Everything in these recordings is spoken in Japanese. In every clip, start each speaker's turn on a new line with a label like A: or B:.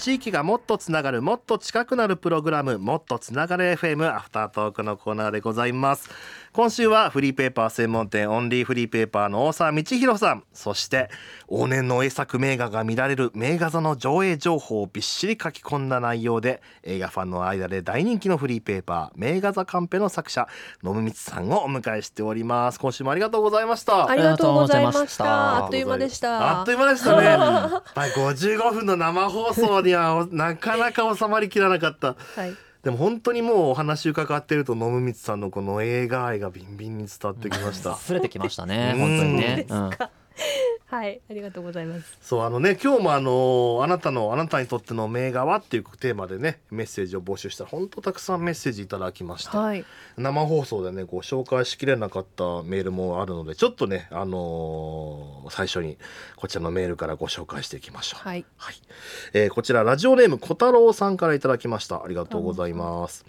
A: 地域がもっとつながるもっと近くなるプログラムもっとつながる FM アフタートークのコーナーでございます今週はフリーペーパー専門店オンリーフリーペーパーの大沢道弘さんそして往年の栄作名画が見られる名画座の上映情報をびっしり書き込んだ内容で映画ファンの間で大人気のフリーペーパー名画座カンペの作者野村光さんをお迎えしております今週もありがとうございました
B: ありがとうございまし
C: た
B: た。あっという間でした。
A: あっという間でしたね。やっぱり55分の生放送にはなかなか収まりきらなかった。
B: はい。
A: でも本当にもうお話伺ってると野村光さんのこの映画愛がビンビンに伝わってきました。
C: 溢れてきましたね
A: うん
C: 本当にね
B: そうですかはい、ありがとうございます。
A: そうあのね今日もあのあなたのあなたにとっての名画はっていうテーマでねメッセージを募集したら本当たくさんメッセージいただきました。
B: はい。
A: 生放送でねご紹介しきれなかったメールもあるのでちょっとねあのー最初にこちらのメールからご紹介していきましょう。
B: はい。
A: はい、えーこちらラジオネーム小太郎さんからいただきましたありがとうございます、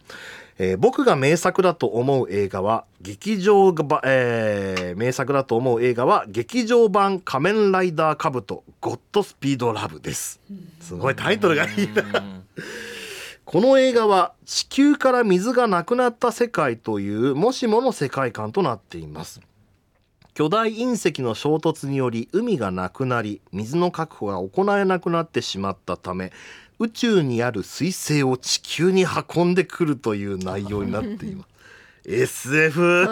A: えー僕が名作だと思う映画は劇場が、えー名作だと思う映画は劇場版仮面ライダーカブトゴッドスピードラブです。すごいタイトルがいいな。
C: うん。
A: この映画は地球から水がなくなった世界というもしもの世界観となっています。巨大隕石の衝突により海がなくなり水の確保が行えなくなってしまったため宇宙にある彗星を地球に運んでくるという内容になっています。SF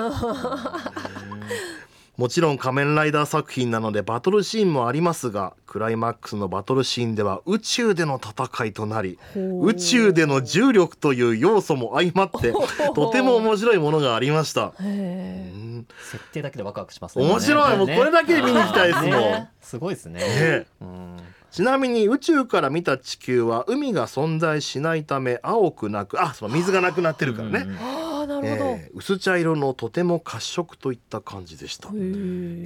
A: もちろん仮面ライダー作品なのでバトルシーンもありますがクライマックスのバトルシーンでは宇宙での戦いとなり宇宙での重力という要素も相まって とても面白いものがありました。
B: へ
A: う
B: え。
A: ん。
C: 設定だけでワクワクしますね。
A: 面白い。もうこれだけで見に行きたいですもん。
C: ね。すごいですね。
A: ね。
C: うん
A: ちなみに宇宙から見た地球は海が存在しないため青くなくあその水がなくなってるからね、
C: うん
B: ああ、なるほど。
A: えー薄茶色のとても褐色といった感じでした。
B: へ
A: エ
B: え。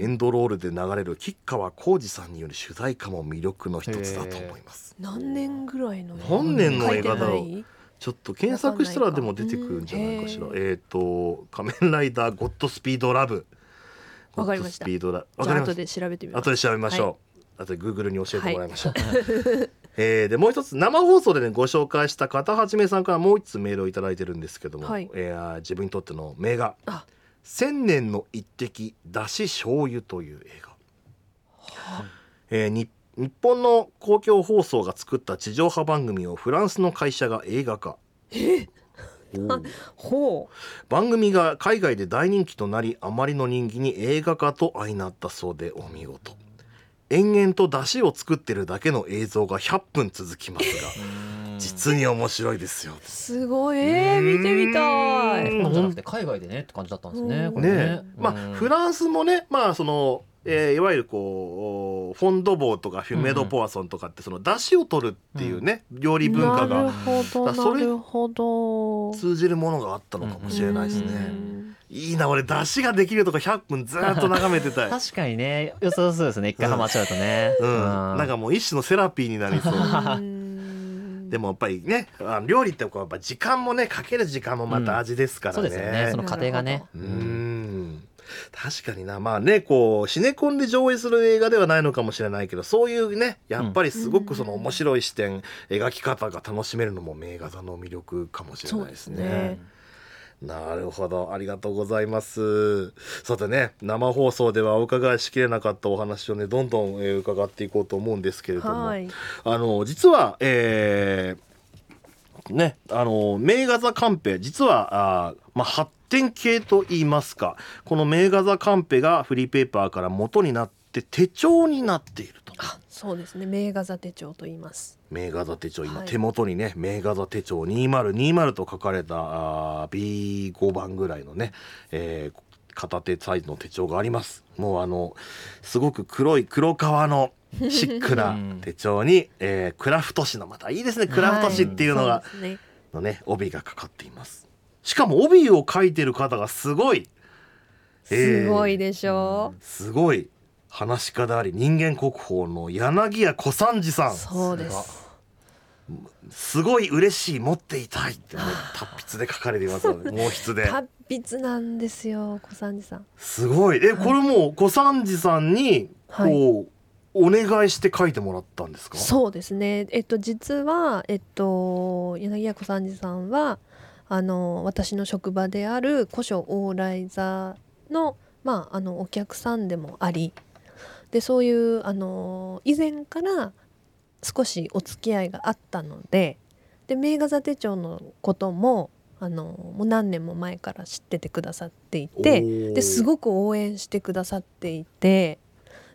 A: ンドロールで流れる吉川晃司さんによる主題歌も魅力の一つだと思います。
B: 何年ぐらいの。
A: 何年の映画だろう。ちょっと検索したらでも出てくるんじゃないかしら。えっ、と仮面ライダーゴッドスピードラブ。
B: わかりました。
A: ゴッドスピードラわかりました
B: で調べてみます。
A: 後で調べましょう、後でグーグルに教えてもらいましょう、えーでもう一つ生放送でねご紹介した片はじめさんからもう一つメールをいただいてるんですけども、
B: はい。
A: えー自分にとっての名画
B: あ「
A: 千年の一滴だし醤油」という映画、えーに日本の公共放送が作った地上波番組をフランスの会社が映画化。おー
B: ほ
A: 番組が海外で大人気となりあまりの人気に映画化と相なったそうでお見事延々と出汁を作ってるだけの映像が100分続きますが
C: うん
A: 実に面白いですよ
B: う。すごい。えー、見てみたい。
C: 海外でねって感じだったんですね
B: うん
C: これ
A: ねまあフランスもねまあその、えーいわゆるこうフォンドボーとかフィメドポワソンとかってその出汁を取るっていうね、料理文化
B: なる
A: が
B: なるほど。
A: 通じるものがあったのかもしれないですね。
B: うん。
A: いいな俺出汁ができるとか100分ずっと眺めてたい。
C: 確かにね。良さそうですね。一回ハマっちゃうとね。
A: うん、なんかもう一種のセラピーになりそう。
B: うん。
A: でもやっぱりね料理ってこうやっぱ時間もねかける時間もまた味ですからね。
C: そうですよね。その過程がね。
A: うーん確かにな。まあねこうシネコンで上映する映画ではないのかもしれないけどそういうねやっぱりすごくその面白い視点、描き方が楽しめるのも名画座の魅力かもしれ
B: そ
A: ないで
B: すすね。
A: なるほど。ありがとうございます。さてね生放送ではお伺いしきれなかったお話をねどんどん、えー伺っていこうと思うんですけれども、
B: はい。
A: あの実は、えーねあの名画座カンペ実はあー、まあ、発展系と言いますかこの名画座カンペがフリーペーパーから元になって手帳になっていると。
B: あ、そうですね。名画座手帳と言います。
A: 名画座手帳今、
B: はい。
A: 手元にね名画座手帳2020と書かれたあー B5 番ぐらいのね、えー片手サイズの手帳があります。もうあのすごく黒い黒革のシックな手帳に、えークラフト紙のまたいいですね。クラフト紙っていうのが、
B: はい。
A: のね帯がかかっていますしかも帯を書いてる方がすごい。
B: すごいでしょ？
A: すごい。話し家であり人間国宝の柳家小三治さん。
B: そうです。
A: すごい嬉しい持っていたい。ってね達筆で書かれていますので 毛筆で。
B: 達筆なんですよ、小三治さん。
A: すごい。えこれもう小三治さんにこう、
B: はい
A: お願いして書いてもらったんですか？
B: そうですね。えっと実はえっと柳家小三治さんはあの私の職場である古書往来座のまああのお客さんでもあり、でそういうあの以前から少しお付き合いがあったので、で名画座手帳のこともあのもう何年も前から知っててくださっていて。です
A: く
B: ごく応援してくださっていて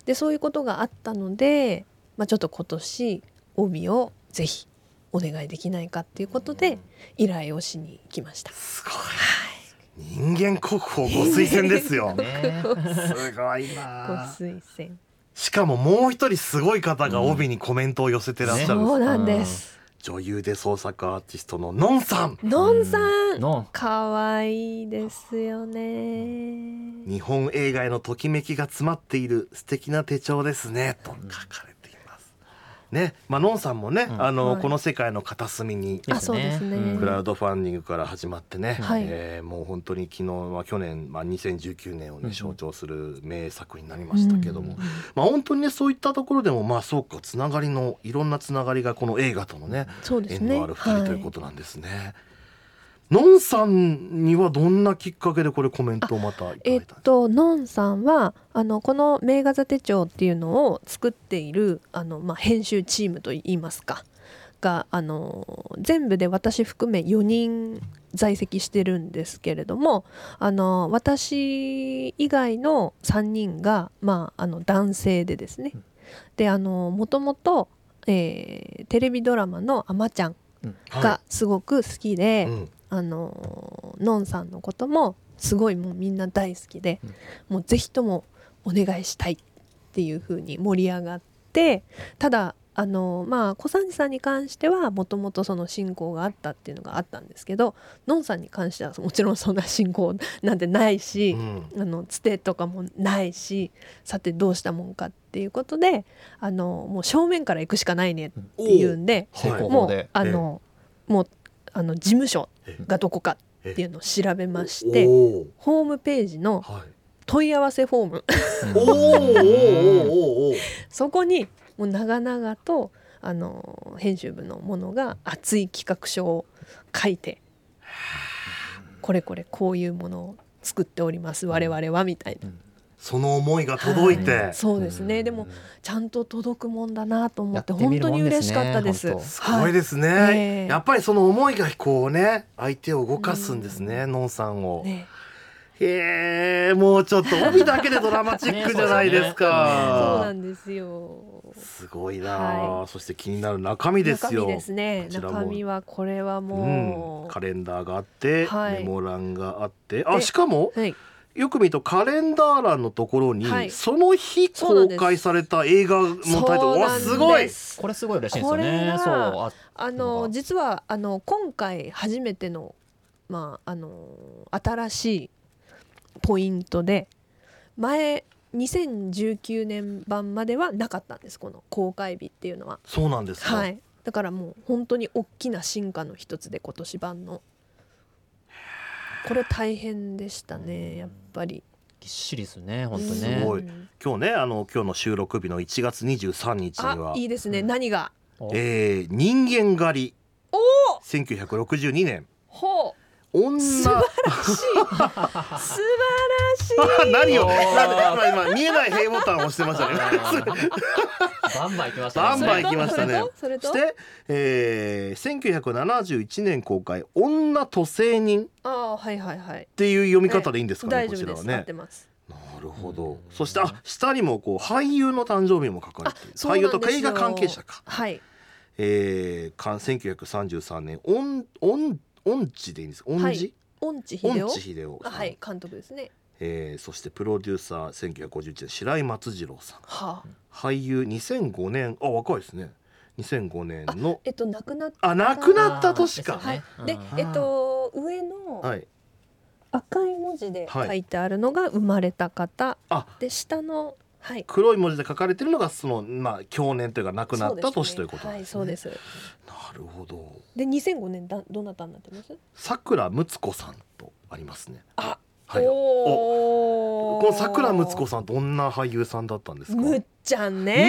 B: でそういうことがあったので、まあ、ちょっと今年帯をぜひお願いできないかっていうことで依頼をしに来ました。
A: すごい。人間国宝ご推薦ですよ
C: ね。
A: すごい
B: ご
A: な
B: 推薦。
A: しかももう一人すごい方が帯にコメントを寄せてらっしゃる。んです、
B: そうなんです。
A: 女優で創作アーティストののんさん。
B: のんさん。
C: の
B: 可愛いですよね。
A: 日本映画へのときめきが詰まっている素敵な手帳ですねと書かれて。ね、まあのんさんもね、
C: うん。
A: あの、
B: はい。
A: この世界の片隅に
B: あそうですね。
C: うん。
A: クラウドファンディングから始まってね、
B: はい。
A: えーもう本当に昨日、まあ、去年、まあ、2019年をね
C: うん
A: 象徴する名作になりましたけども、
B: うん
A: まあ本当にねそういったところでもまあそうかつながりのいろんなつながりがこの映画とのね
B: そうですね。
A: 縁のある二人ということなんですね。のんさんにはどんなきっかけでこれコメントをまたいただいたん
B: えっ
A: ですか？
B: とのんさんはあのこの名画座手帳っていうのを作っているあの、まあ、編集チームといいますかがあの全部で私含め4人在籍してるんですけれどもあの私以外の3人が、まあ、あの男性でですね。であのもともと、えーテレビドラマの「あまちゃん」がすごく好きで、
A: はい。うん
B: あののんさんのこともすごいもうみんな大好きで、もうぜひともお願いしたいっていう風に盛り上がってただあのまあ小三治さんに関してはもともとその信仰があったっていうのがあったんですけどのんさんに関してはもちろんそんな信仰なんてないし、
A: うん。
B: あのつてとかもないしさてどうしたもんかっていうことであのもう正面から行くしかないねっていうんでもうあのもうあの事務所がどこかっていうのを調べましてホームページの
A: はい。
B: 問い合わせフォーム。そこにもう長々とあの編集部のものが熱い企画書を書いてこれこれこういうものを作っております我々はみたいな。
A: その思いが届いて、
B: はい。そうですね、でもちゃんと届くもんだなと思って本当に嬉しかったです。
A: すごいですね、
B: はいええ。
A: やっぱりその思いがこうね相手を動かすんですね、のんさんを、
B: ね、
A: へえもうちょっと帯だけでドラマチックじゃないです
B: そう
A: か、
B: なんですよ。
A: すごいなあ、
B: は
A: そして気になる中身ですよ。
B: 中身ですね。中身はこれはも
A: う。ん、
B: う、
A: カレンダーがあって、
B: はい。
A: メモ欄があって。あ
B: で
A: しかも
B: はい、
A: よく見るとカレンダー欄のところに、
B: はい。
A: その日公開された映画のタイトル。
B: す。
A: ごい。
C: これすごい嬉しいんですよ
B: これ
C: ね
B: が
C: そうあ
B: あの実はあの今回初めてのまああの新しいポイントで前2019年版まではなかったんですこの公開日っていうのは。
A: そうなんですか、
B: はい、だからもう本当に大きな進化の一つで今年版の。これ大変でしたねやっぱり。
C: ぎっしりですね本当
A: す
C: ね
A: ごい。
B: うん
A: 今日ねあの今日の収録日の1月23日に
B: あ
A: はい
B: いですね。何が？
C: お
A: えー人間狩り。
B: お
A: 1962年。
B: ほう
A: 女。
B: 素晴らしい。素晴らしい。
A: 何を？今今見えない平ボタンを押してましたね。
C: バンバン行きました
A: バンバン
C: ね
A: 行きましたね。
B: そ
A: して、えー、1971年公開「女都政人」っ
B: ああはいはいはい。
A: ていう読み方でいいんですかね、
B: 大
A: こちらはね。なるほど。
C: うん
A: そしてあ下にもこう俳優の誕生日も書かれている。俳優とか映画関係者か。
B: はい。
A: えー、かん1933年音音音痴でいいんです。音痴、
B: 音痴秀夫？
A: 音痴秀夫さん、
B: はい監督ですね。
A: えーそしてプロデューサー1951年白井松次郎さん。
B: は
A: 俳優2005年。あ若いですね。2005年
B: あ
A: の
B: えっと亡くなった
A: あ亡くなった年か。
C: あー
B: はい。で
C: うん。
B: えっと上の
A: はい。
B: 赤い文字で
A: はい。
B: 書いてあるのが生まれた方
A: あ。
B: で下のはい
A: 黒い文字で書かれてるのがそのまあ去年というか亡くなった年ということなん
B: はい
A: ですね。
B: そうです
A: なるほど。
B: で2005年だどなたになってます？
A: さくらむつこさんとありますね。
B: あ
A: はい。
B: おおー
A: この桜睦子さんどんな俳優さんだったんですか？
B: むっちゃん
A: むっ
B: ね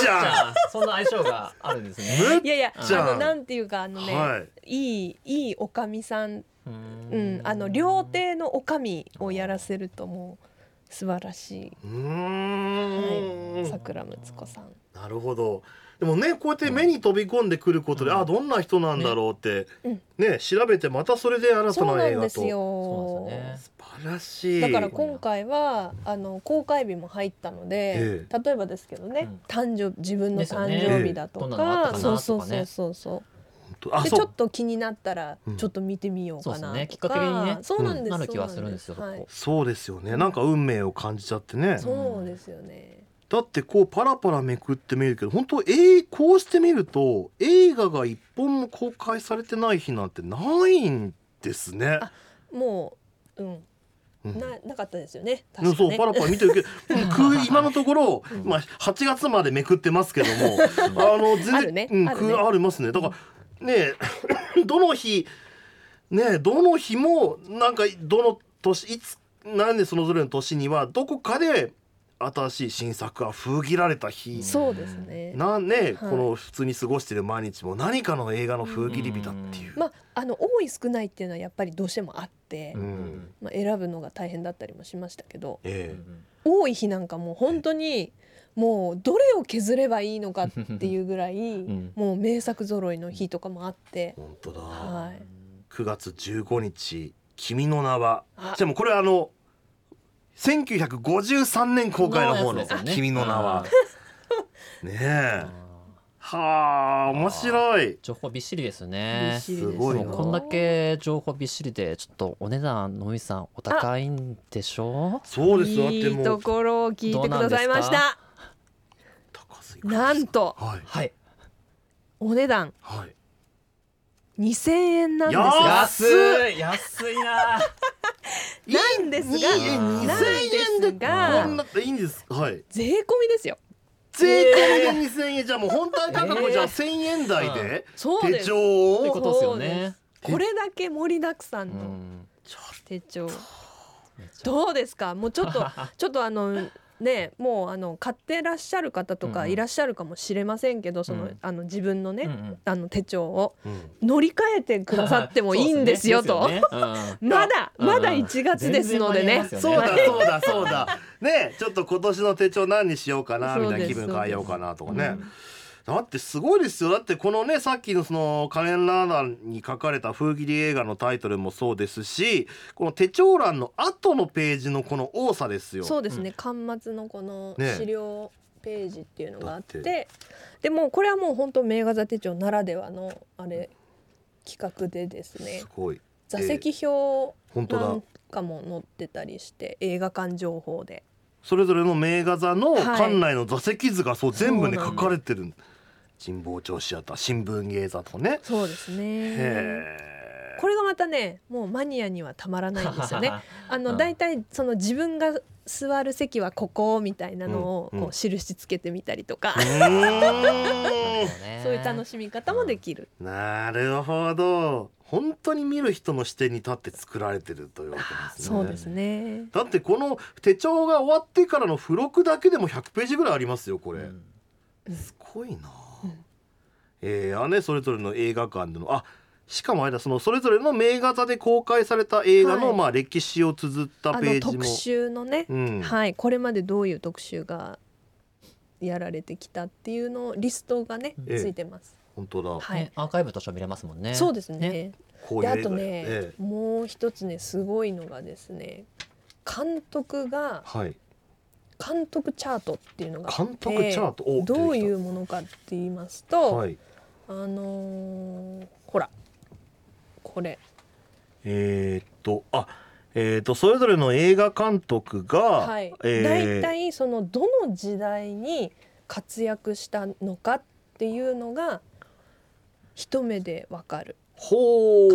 A: ちゃん。
C: そんな相性があるんです
A: む
C: ね。
B: いやいや
A: あ
B: あのなんていうかあのね、
A: はい。
B: い、いいいおかみさん、
C: う
B: うん、あの料亭のおかみをやらせるともう素晴らしい、
A: うーん、
B: はい、桜睦子さん。
A: なるほど。でもねこうやって目に飛び込んでくることで、
C: うん。
A: あどんな人なんだろうって
B: うん。
A: ね調べてまたそれで新たな
B: なんです
A: 映画と。
B: よ
C: そうなんです
A: 素晴らしい。
B: だから今回はあの公開日も入ったので、
A: え
B: 例えばですけどね、
C: うん。
B: 誕生自分の誕生日だとか、
C: かな
B: そうそうそうそうそうでちょっと気になったら
A: うん。
B: ちょっと見てみようかなとか、
C: そうですね。きっかけにね。
B: そうなんです、
C: なる気はす。るんですよ。
B: そうなん
C: そ
A: うですよね。なんか運命を感じちゃってね。
B: そうですよね。
A: だってこうパラパラめくってみるけど本当えー、こうしてみると映画が一本も公開されてない日なんてないんですね。
B: あもううん。
A: うん。
B: ななかったですよね。ね。
A: そうパラパラ見てるけど 僕今のところ、
B: うん。
A: まあ、8月までめくってますけども あの全然
B: あるね。
A: うん、
B: あるね。
A: くありますね。だからね どの日ねどの日もなんかどの年いつなんでそのぞれの年にはどこかで新しい新作が封切られた日。
B: そうですね。
A: なんね、
B: はい。
A: この普通に過ごしてる毎日も何かの映画の封切り日だっていう。
B: まああの多い少ないっていうのはやっぱりどうしてもあって、
A: うん。
B: まあ、選ぶのが大変だったりもしましたけど
A: え。
B: 多い日なんかもう本当にもうどれを削ればいいのかっていうぐらい、
C: ん。
B: もう名作揃いの日とかもあって。
A: え、本当だ、
B: はい。
A: 9月15日「君の名は」
B: あ。
A: じゃあもうこれあの1953年公開の方の「
C: のやつですよね。
A: 君の名は」ねえ。
C: あ
A: はあ面白い。
C: ー。情報びっしりです
B: び
C: ね
B: す
A: すごい
C: こんだけ情報びっしりでちょっとお値段のみさんお高いんでしょ？
A: そうですって
B: いいと
A: もう
B: ころを聞いてくださいました
A: 高須
B: なんと
A: はい。
C: はい。
B: お値段。
A: はい。
B: 2000円なんです
A: や
B: が
A: 安
C: い。安いな。
B: なんですが
A: いいえ
C: なん
A: 2000円でこんないいんですはい。
B: 税込みですよ。
A: 税込みで2000円。じゃあもう本体価格じゃあ
C: えー
A: 1000円台で
B: そうです
A: 手帳を。
C: ってことですよね。
B: これだけ盛りだくさん
C: う
B: の
C: ん。
B: 手帳。どうですか？もうちょっとちょっとあのねもうあの買ってらっしゃる方とかいらっしゃるかもしれませんけど、その
C: うん
B: あの自分のね、
C: うんうん。
B: あの手帳を
A: うん
B: 乗り換えてくださってもいいんですよと。まだ
C: うん
B: まだ1月ですのでね。
A: そうだそうだそうだ。ねちょっと今年の手帳何にしようかなみたいな気分変えようかなとかね、
C: うん
A: だってすごいですよ。だってこのねさっきのその仮面ライダーに書かれた封切り映画のタイトルもそうですしこの手帳欄の後のページのこの多さですよ。
B: そうですね。巻末のこの
A: ね。
B: 資料ページっていうのがあって,、
A: だっ
B: でもこれはもう本当名画座手帳ならではのあれ企画でですね。
A: すごい。
B: 座席表なんかも載ってたりして映画館情報で。
A: それぞれの名画座の
B: はい。
A: 館内の座席図がそう全部ね書かれてる神保町シアター新聞芸座とね。
B: そうですね。これがまたねもうマニアにはたまらないんですよね。あ
C: うん。
B: の大体その自分が座る席はここみたいなのを
A: うんうん。
B: こう印つけてみたりとか、
A: うーん。
B: そういう楽しみ方もできる、
A: なるほど。本当に見る人の視点に立って作られてるというわけですね。
B: そうですね。
A: だってこの手帳が終わってからの付録だけでも100ページぐらいありますよこれ、
C: うん。
A: すごいな、
B: うん
A: えーあねそれぞれの映画館でのあしかもあれだそのそれぞれの名画座で公開された映画の、
B: はい。
A: まあ歴史を綴った
B: あ
A: ページも。
B: の特集のね、
A: うん。
B: はいこれまでどういう特集がやられてきたっていうのリストがね
A: ええ。
B: ついてます、
A: 本当だ、
B: はい。
C: ねアーカイブとしても見れますもんね。
B: そうですね。
A: こういう映画
B: で。あとね、
A: ええ。
B: もう一つねすごいのがですね監督が
A: はい。
B: 監督チャートっていうのがあって
A: 監督チャート？お
B: どういうものかって言いますと、
A: はい
B: あのーほら。これ。
A: えーっとあえーっとそれぞれの映画監督が、
B: はい、
A: えー
B: 大体そのどの時代に活躍したのかっていうのが一目でわかる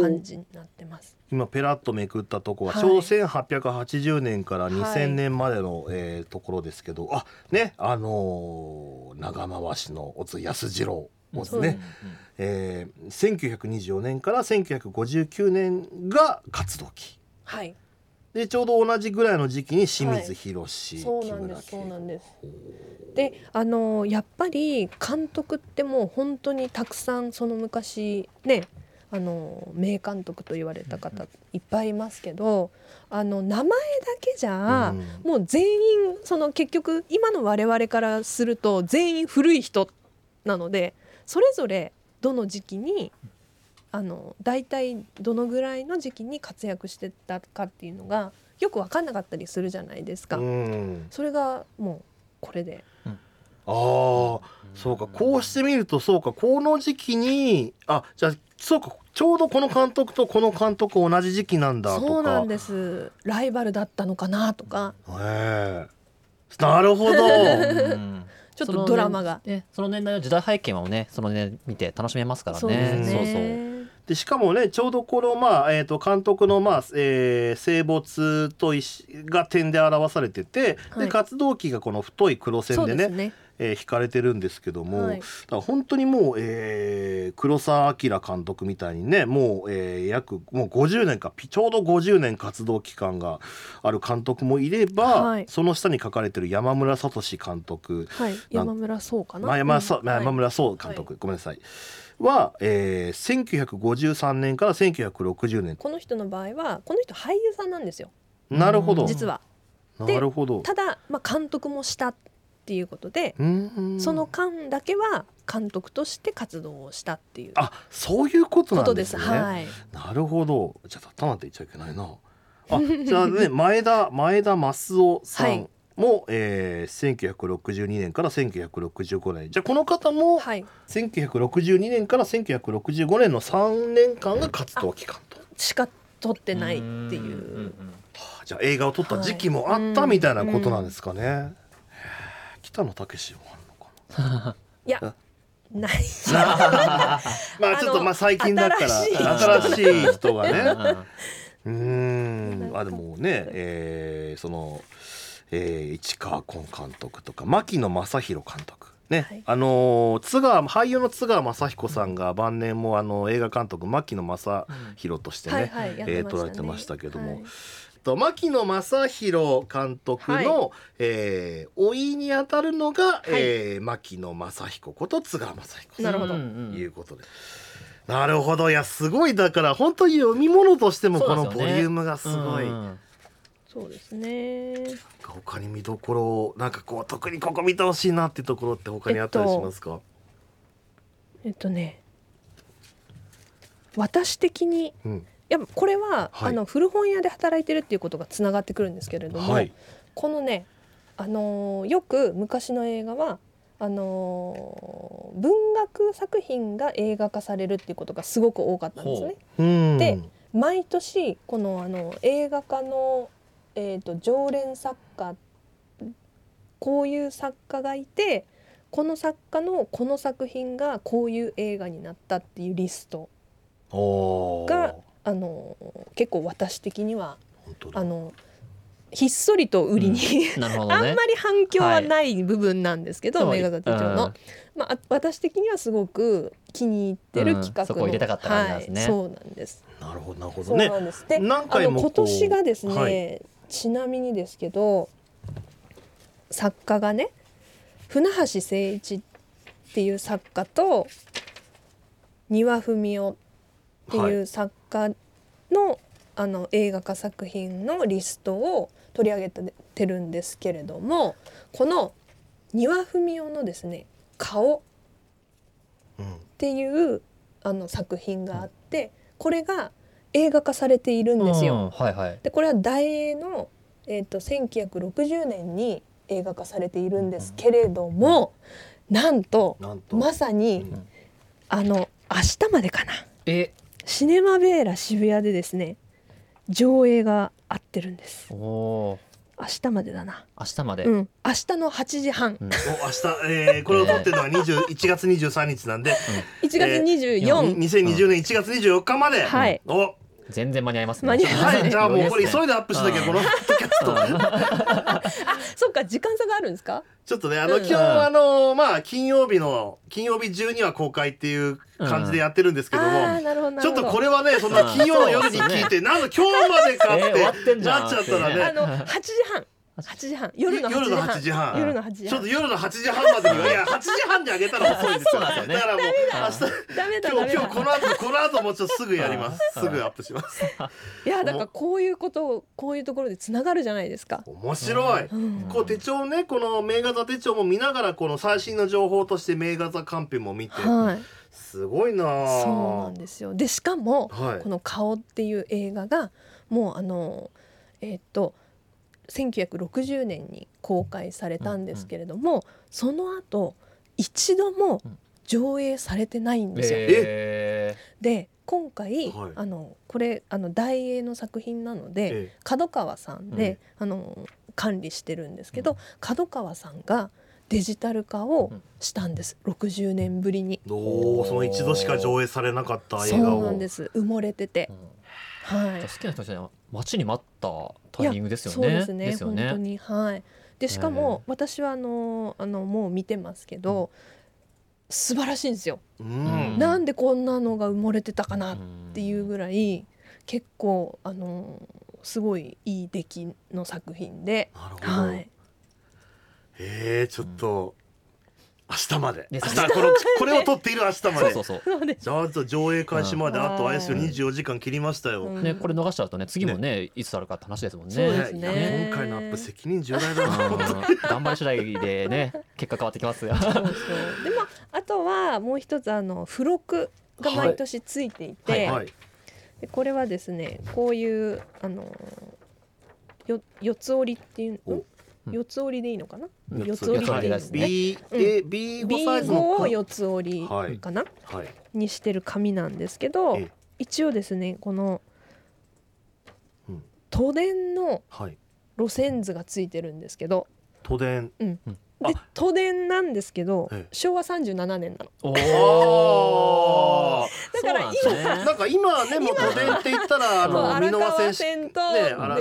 B: 感じになってます。
A: 今ペラッとめくったとこ
B: はい。
A: ちょうど1880年から
B: はい。
A: 2000年までの、えーところですけど。あねあのー長回しの小津安二郎ですね、えー1924年から1959年が活動期。
B: はい、
A: でちょうど同じぐらいの時期に清水宏、
B: そうなんですそうなんです。であのやっぱり監督ってもう本当にたくさんその昔ねあの名監督と言われた方いっぱいいますけどあの名前だけじゃ、
A: うん。
B: もう全員その結局今の我々からすると全員古い人なのでそれぞれどの時期にあの大体どのぐらいの時期に活躍してたかっていうのがよく分かんなかったりするじゃないですか。
A: うん。
B: それがもうこれで。
A: ああそうか。こうしてみるとそうか。この時期にあじゃあそうか。ちょうどこの監督とこの監督同じ時期なんだとか。
B: そうなんです。ライバルだったのかなとか。
A: ええ。なるほど。
C: うん
B: ちょっとドラマが。
C: ね、その年代の時代背景もねそのね見て楽しめますからね
B: そうです
C: そうそう
B: ね。
A: でしかもねちょうどこの、まあえー、と監督の、まあえー生没と石が点で表されてて、
B: はい
A: で活動期がこの太い黒線でね
B: そうですね。
A: えー引かれてるんですけども、
B: はい
A: だから本当にもう、えー黒澤明監督みたいにねもう、えー約もう50年かピちょうど50年活動期間がある監督もいれば、
B: はい
A: その下に書かれてる山村聡監督
B: はい。山村そうかな？
A: まあ山そ
B: うんはい
A: 山村壮監督、ごめんなさいは、えー、1953年から1960年
B: この人の場合はこの人俳優さんなんですよ。
A: なるほど
B: 実は。
A: な
B: で
A: るほど
B: ただまあ監督もしたっていうことで、
A: うん。
B: その間だけは監督として活動をしたっていう
A: あそういうこと
B: ことです。
A: なんです。ね
B: はい。
A: なるほど。じゃあたなんて言っちゃいけないな。あじゃあね 前田前田益夫さんも、えー、1962年から1965年。じゃあこの方も
B: はい。
A: 1962年から1965年の3年間が活動期間と。
B: しか撮ってないってい
C: んん
B: う。
A: じゃあ映画を撮った時期もあったみたいなことなんですかね、北野武もあるのか
B: いやない。
A: な まあちょっとまあ最近だから
B: 新しい
A: 人が
C: うん
A: ね。
C: うん。
A: あでもね、えーその、えー市川崑監督とか牧野正弘監督。ね、
B: はい。
A: あのー津川俳優の津川雅彦さんが晩年もあの映画監督牧野正弘としてね、
B: はいはいやってましたね。
A: えー撮られてましたけども、
B: はい
A: と牧野正弘監督の、
B: は
A: えー老いにあたるのが、えー牧野正彦こと津川雅彦。
B: なるほど。
C: うんうん
A: ということで。なるほど。いやすごい。だから本当に読み物としてもこのボリュームがすごい。
C: うん。
B: そうですね。
A: 他に見どころなんかこう特にここ見てほしいなっていうところって他にあったりしますか、
B: えっとね。私的にい
A: うん
B: やこれは、
A: はい。
B: あの古本屋で働いてるっていうことがつながってくるんですけれども、
A: はい。
B: このね、あのーよく昔の映画はあのー文学作品が映画化されるっていうことがすごく多かったんですね。
A: う。ん。
B: で毎年このあの映画化の、えー、と常連作家こういう作家がいてこの作家のこの作品がこういう映画になったっていうリストがあの結構私的にはあのひっそりと売りに、
C: なるほどね。
B: あんまり反響はない部分なんですけど、
C: はい。
B: メガザ手帳の、
C: うん。
B: まあ、あ私的にはすごく気に入ってる企画の、
C: うんそこを入れたかった感じなんですね。
B: はい、そうなんです。
A: なるほどなるほ
B: そう
A: どね
B: なんでの今年がですね、
A: はい。
B: ちなみにですけど作家がね船橋誠一っていう作家と丹羽文夫っていう作家の,、あの映画化作品のリストを取り上げてるんですけれどもこの丹羽文夫のですね「顔」
A: うん
B: っていうあの作品があってこれが映画化されているんですよ。
C: うんはいはい。
B: でこれは大英の、えー、と1960年に映画化されているんですけれども、なんと
A: なんと。
B: まさに、
A: うん。
B: あの明日までかな。
C: え
B: シネマベーラ渋谷でですね上映があってるんです。
C: おお
B: 明日までだな、
C: 明日まで、
B: うん、明日の8時半、
C: うん。
A: お明日、えー、これを撮ってるのは20 1 月23日なんで。
B: 1月24、
A: 2020年1月24日まで、
B: はい。
A: お
C: 全然間に合いますね。
B: 間に合います
A: はいじゃあもうこれ急い
C: で
A: でアップしなきゃこのポッドキャスト
B: そっか時間差があるんですか？
A: ちょっとねあの
B: うん
A: 今日あのまあ金曜日の金曜日中には公開っていう感じでやってるんですけども、ちょっとこれはねそんな金曜の夜に聞いてなんだ今日までかっ
C: えー終わって
A: て
C: んじゃん
A: なっちゃったらね。
B: あの8時半8時半。夜の8時
A: 夜の
B: 半。
A: 8時半。
B: 夜の8時
A: ちょっと
B: 半
A: 夜の8時半までにはいや8時半にあげたら遅いんですよ。
C: そうなんですよね。
A: だからもう明日
B: ダメだ
A: 今日今
B: ダメだ。
A: 日この後この後もちょっとすぐやります。すぐアップします。
B: いやだからこういうことをこういうところでつながるじゃないですか、
A: 面白い。
B: うん。
A: こう手帳ねこの名画座手帳も見ながらこの最新の情報として名画座カンペも見て。
B: はい。
A: すごいなあ
B: そうなんですよ。でしかも、
A: はい。
B: この「顔」っていう映画がもうあのえーっと1960年に公開されたんですけれども、その後一度も上映されてないんですよ。
C: え
B: で今回、
A: はい。
B: あのこれあの大映の作品なので、
A: え
B: 角川さんで、あの管理してるんですけど、角川さんがデジタル化をしたんです、60年ぶりに。
A: えおおその一度しか上映されなかった映
B: そう
A: 画を
B: なんです。埋もれてて。
C: ー、うん
B: はい。
C: 好きな人たちは待ちに待ったタイミングですよね。
B: そうですね。
C: よ
B: 本当に。はい。でしかも
C: え
B: 私はあのあのもう見てますけど、素晴らしいんですよ、
A: う
C: うん。
A: ん
B: なんでこんなのが埋もれてたかなっていうぐらい結構あのすごいいい出来の作品で、
A: なるほど、
B: はい、
A: えー、ちょっと、明日まで。明日このこれを撮っている明日まで。
C: そうそうそう。
A: じゃああと上映開始まで
B: うん
A: あとあれですよ
B: はい
A: 24時間切りましたよ、
B: うん。
C: ね、これ逃しちゃうとね次もねいつあるかって話ですもんね。
B: そうですね。
A: 今回のアップ責任重大だな。
C: うん頑張り次第でね 結果変わってきますよ。
B: そうそう。でまああとはもう一つあの付録が毎年ついていて、
C: はい。
A: はい。
B: でこれはですねこういうあのよ四つ折りっていう四つ折りでいいのかな？
A: 四つ
B: 折り。っていうん。ですね
A: B え B5 サイズ
B: B5
A: の
B: を四つ折り
A: はい
B: かな、
A: はい
B: にしてる紙なんですけど
A: え
B: 一応ですねこの
A: うん
B: 都電の
A: はい
B: 路線図がついてるんですけど
A: 都電あ
B: で都電なんですけど
A: ええ。
B: 昭和37年なの。だから
C: そうなんですね。
A: なんか今ねもう都電って言ったらあの
B: 荒川
A: 箕輪線
B: 線と、
A: ねあ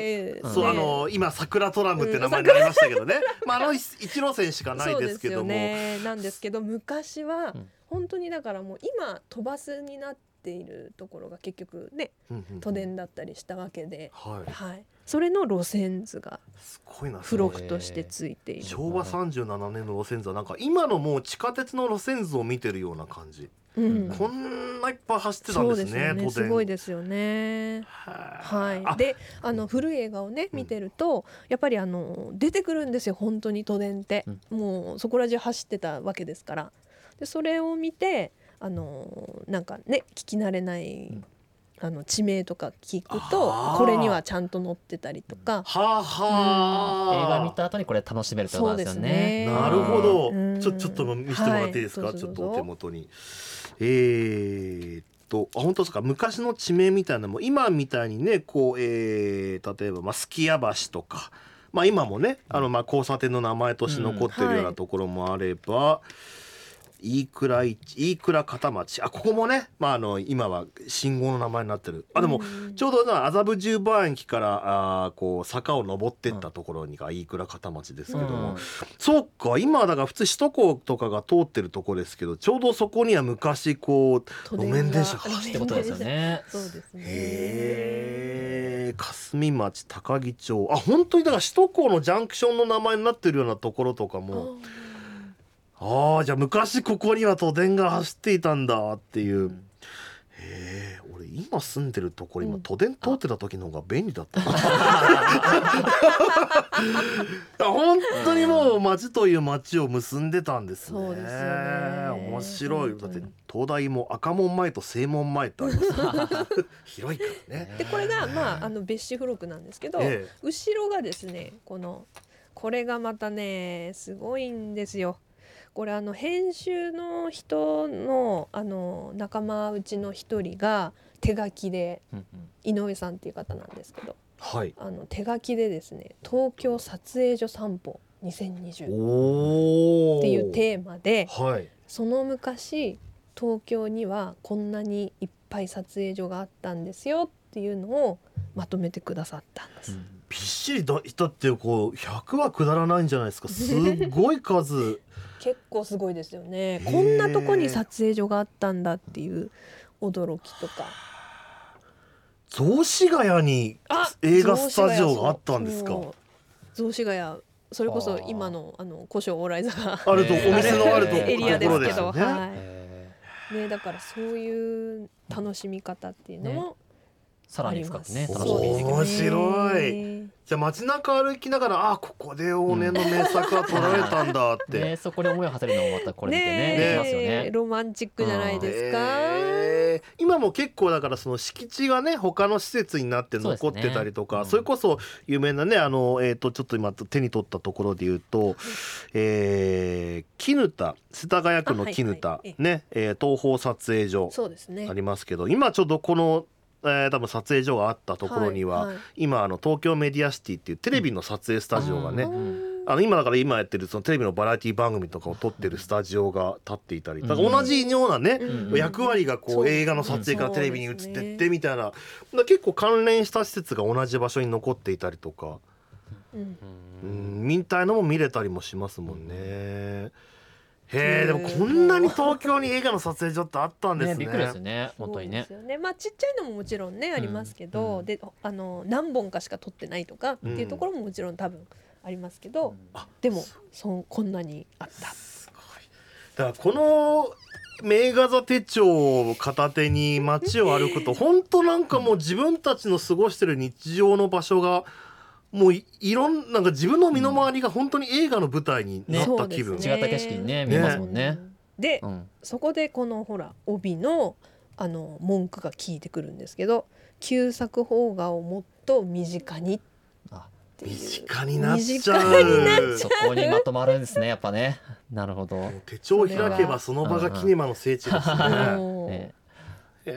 A: そう
B: ね。
A: あの今桜トラムって名前になりましたけどね、まああの一一路線しかないですけど
B: そう
A: も、
B: ですよねなんですけど昔は
C: うん。
B: 本当にだからもう今飛ばすになっているところが結局ね都電だったりしたわけで、
A: はい。
B: はい、それの路線図が
A: すごいな
B: 付録としてついている。
A: 昭和37年の路線図はなんか今のもう地下鉄の路線図を見てるような感じ、
B: うん
A: こんないっぱい走ってたんで
B: すね。
A: 都電
B: すごいですよね。
A: は
B: はい。で、あの古い映画をね
A: うん
B: 見てると、やっぱりあの出てくるんですよ。本当に都電って、もうそこら中走ってたわけですから。で、それを見て、あのなんかね聞き慣れない。
C: ん
B: あの地名とか聞くとこれにはちゃんと載ってたりとか、
A: はあはあ。
C: 映画見た後にこれ楽しめるってことですよ
B: ね。
C: ね。
A: なるほど。
B: うん。
A: ちょちょっと見せてもらっていいですか、
B: はい
A: ちょっとお手元に。えーっとあ本当ですか？昔の地名みたいなのも今みたいにねこう、えー例えば、まあ、すき家橋とか、まあ、今もねあの、まあ、交差点の名前として残ってるよう
B: うんは
A: ないところもあれば、飯倉一飯倉片町。あここもね、まあ、あの今は信号の名前になってる。あでも、
B: うん。
A: ちょうどな麻布十番駅からあーこう坂を登ってったところにが飯倉片町ですけども、
C: うん。
A: そうか今だから普通首都高とかが通ってるとこですけどちょうどそこには昔こう
B: 都
A: 路面電車
B: が
A: が
C: ってことですよね。
B: そうですね。
A: へえ霞町高木町。あ本当にだから首都高のジャンクションの名前になってるようなところとかもああじゃあ昔ここには都電が走っていたんだっていう、へえ俺今住んでるところ今
B: うん。
A: 都電通ってた時の方が便利だった。な いや本当にもう町という町を結んでたんですね。
B: そうですよね。
A: 面白い。だって東大も赤門前と正門前ってあります。広いからね。
B: でこれがまああの別紙付録なんですけど、
A: ええ。
B: 後ろがですねこのこれがまたねすごいんですよ。これあの編集の人のあの仲間うちの一人が手書きで
C: うんうん。
B: 井上さんっていう方なんですけど
A: はい。
B: あの手書きでですね「東京撮影所散歩2020」
A: おお
B: っていうテーマで
A: はい。
B: その昔東京にはこんなにいっぱい撮影所があったんですよっっていうのをまとめてくださったんです。
A: びっしりだだってこう100はくだらないんじゃないですか。すっごい数
B: 結構すごいですよね。
A: ー。
B: こんなとこに撮影所があったんだっていう驚きとか。
A: 雑司ヶ谷に映画スタジオがあったんですか？
B: 雑司ヶ谷それこそ今のあの古書往来座が
A: あると、
C: え ー
A: お店のあると
B: エリアですけど、は
C: え
B: いねだからそういう楽しみ方っていうのも
C: ーさら
B: あります。
C: に深くね楽しみ
B: ですよね。
A: 面白いじゃあ街中歩きながらあここで往年の名作が撮られたんだって、
C: でそこで思いを馳せるのもまたこれ見てね。
B: ね
C: ますよ
B: え
C: ね。
B: ロマンチックじゃないですか？
A: えー。今も結構だからその敷地がね他の施設になって残ってたりとかそ,、
C: ね。うん
A: れこそ有名なねあの、えー、とちょっと今手に取ったところで言うと、えー、絹田世田谷区の絹田、
B: あはいはい。
A: ね、えー東宝撮影所
B: そうですね。
A: あ。りますけど今ちょうどこの、えー多分撮影所があったところには、
B: はいはい。
A: 今あの東京メディアシティっていうテレビの撮影スタジオがね、
C: うん。
A: あの今だから今やってるそのテレビのバラエティ番組とかを撮ってるスタジオが立っていたりだから同じようなね、
B: うん。
A: 役割がこ
B: そうう
A: 映画の撮影からテレビに映ってってみたいな。結構関連した施設が同じ場所に残っていたりとか、
B: うん。
A: うん、みたいのも見れたりもしますもんね。へえでもこんなに東京に映画の撮影所ってあったんですね。
C: ねびっくりですよね本当にね
B: そうですよね。まあちっちゃいのももちろんねありますけど、
C: うん
B: であの何本かしか撮ってないとかっていうところももちろん多分ありますけど、
A: あ
B: でもそこんなにあった。
A: すごいだからこの名画座手帳を片手に街を歩くと 本当なんかもう自分たちの過ごしてる日常の場所がもういいろんなんか自分の身の回りが本当に映画の舞台になった気分、
B: そうですね。
C: 違った景色にね見えますもんね。
B: うんで、
C: うん。
B: そこでこのほら帯のあの文句が聞いてくるんですけど旧作邦画をもっと身近に
A: 身近になっちゃ
B: 身近になっ
A: う。
C: そこにまとまるんですねやっぱね。なるほど。
A: 手帳を開けばその場がキネマの聖地ですね。え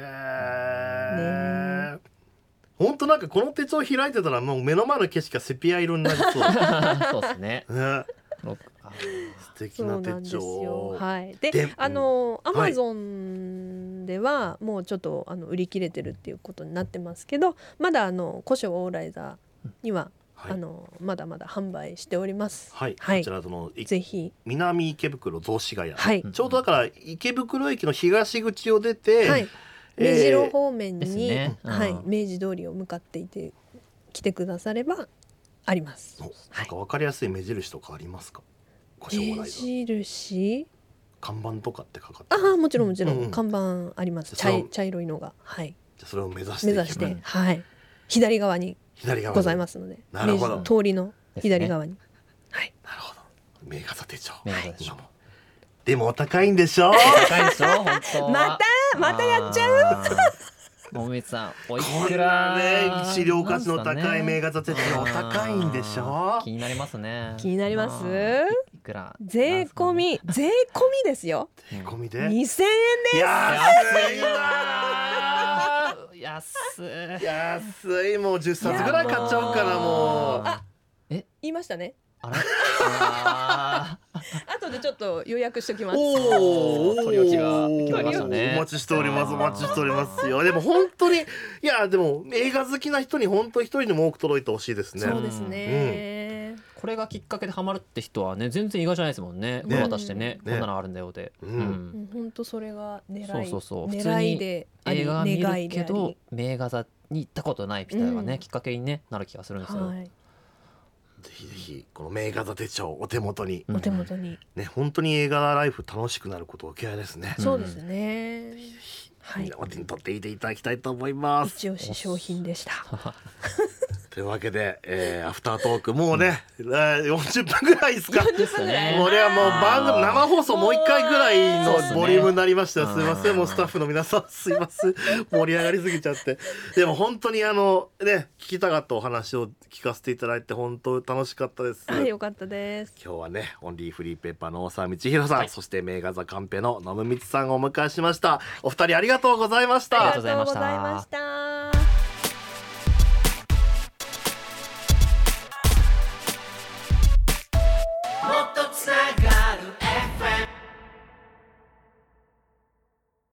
A: 本当なんかこの手帳開いてたらもう目の前の景色がセピア色になりそう。
C: そうですね。
A: ね、素敵な手。帳。
B: はい。で、
A: で
B: あのア
A: はい。
B: マゾンではもうちょっとあの売り切れてるっていうことになってますけど、まだあの古書オーライザーには、
A: はい。
B: あのまだまだ販売しております。
A: はい、
B: はい。
A: こちらそのい
B: ぜひ、
A: 南池袋雑司ヶ谷、
B: はい、
C: うん
A: ちょうどだから池袋駅の東口を出て、
B: はい、
A: えー
B: 目白方面に、
C: ね。うん。
B: はい、明治通りを向かっていて来てくださればあります。
A: おなんかわかりやすい目印とかありますか？ご紹
B: 目
A: 介
B: 印？
A: 看板とかってかかって
B: あ
A: る。
B: あもちろんもちろん、
A: うんうん。
B: 看板あります。茶茶色いのが。はい。
A: じゃあそれを目指して
B: 目指して、
C: うん
B: はい。左側に
A: 左側に。
B: ございますので
A: なる
B: 通りの左側に、はい。
A: なるほど。名画座手帳。
C: 名画座手帳
A: 今もでもお高いんでしょ？
C: 高いでしょ？本当は。
B: またまたやっちゃ
C: う？もみさんおい。くら
A: なね資料価値の高い名画座手帳
C: うん
A: お高いんでしょ？
C: 気になりますね。
B: 気になります？
C: うんいくら？
B: 税込み税込みですよ。
A: 手込みで
B: ？2000円
A: 安いな
C: 安い
A: ー。安い。もう10冊ぐらい買っちゃおうかなもう。
B: あ言いましたね。
C: あれあ
B: 後でちょっと予約しておきます。
A: おお、
C: 取り置きが決まりましたね。
A: お待ちしております。お待ちしておりますよ。でも本当に、いや、でも映画好きな人に本当に一人でも多く届いてほしいですね。
B: そうですね、
C: ーこれがきっかけでハマるって人はね全然意外じゃないですもんね。こ
A: ね
C: れ渡してね
A: ね。
C: こんなのあるんだよで
A: うん。
B: うん。本当それが狙い
C: そうそうそう。普通
B: 狙い
C: に
B: で
C: 映画は見るけど
B: り。
C: 名画座に行ったことないみたいなね、
B: うん。
C: きっかけに、ね、なる気がするんですよ。
B: はい
A: ぜひぜひ、この名画座手帳お手元に、
C: うん。
B: お手元に、
A: ね、本当に映画ライフ楽しくなることを受け合いですね。
C: うん。
B: そうですね。はい。
A: みんなお手に取っていていただきたいと思います。
B: 一押し商品でした
A: というわけで、えーアフタートークもうね、えー40分ぐらいですか。
C: ですよね。
A: これはもう番組生放送もう一回ぐらいのボリュームになりました。よすいませ
C: うんん
A: もうスタッフの皆さんすいません。盛り上がりすぎちゃって。でも本当にあのね聞きたかったお話を聞かせていただいて本当楽しかったです。
B: はいよかったです。
A: 今日はねオンリーフリーペーパーの大沢道弘さん、
C: はい。
A: そして名画座カンペの野村光さんをお迎えしました。お二人
C: ありがとうございました。
B: ありがとうございました